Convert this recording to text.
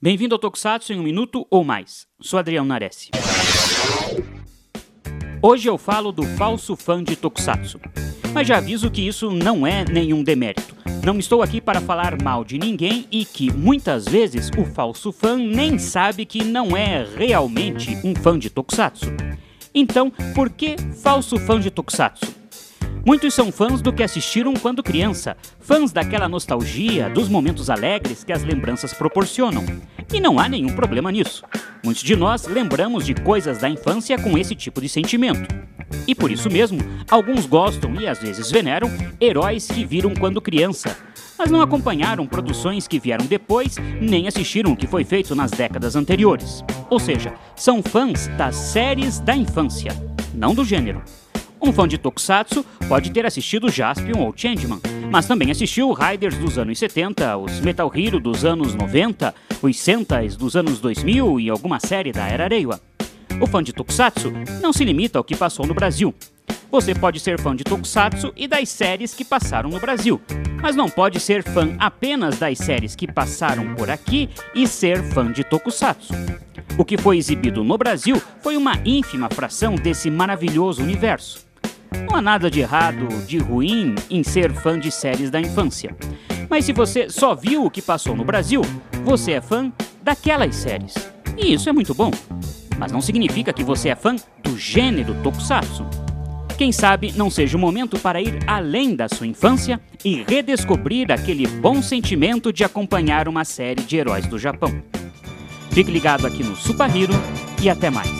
Bem-vindo ao Tokusatsu em um minuto ou mais. Sou Adriano Nares. Hoje eu falo do falso fã de Tokusatsu. Mas já aviso que isso não é nenhum demérito. Não estou aqui para falar mal de ninguém e que muitas vezes o falso fã nem sabe que não é realmente um fã de Tokusatsu. Então, por que falso fã de Tokusatsu? Muitos são fãs do que assistiram quando criança, fãs daquela nostalgia, dos momentos alegres que as lembranças proporcionam. E não há nenhum problema nisso. Muitos de nós lembramos de coisas da infância com esse tipo de sentimento. E por isso mesmo, alguns gostam e às vezes veneram heróis que viram quando criança, mas não acompanharam produções que vieram depois, nem assistiram o que foi feito nas décadas anteriores. Ou seja, são fãs das séries da infância, não do gênero. Um fã de Tokusatsu pode ter assistido Jaspion ou Changeman, mas também assistiu Riders dos anos 70, os Metal Hero dos anos 90, os Sentais dos anos 2000 e alguma série da Era Reiwa. O fã de Tokusatsu não se limita ao que passou no Brasil. Você pode ser fã de Tokusatsu e das séries que passaram no Brasil, mas não pode ser fã apenas das séries que passaram por aqui e ser fã de Tokusatsu. O que foi exibido no Brasil foi uma ínfima fração desse maravilhoso universo. Não há nada de errado, de ruim em ser fã de séries da infância. Mas se você só viu o que passou no Brasil, você é fã daquelas séries. E isso é muito bom. Mas não significa que você é fã do gênero tokusatsu. Quem sabe não seja o momento para ir além da sua infância e redescobrir aquele bom sentimento de acompanhar uma série de heróis do Japão. Fique ligado aqui no Super Hero e até mais.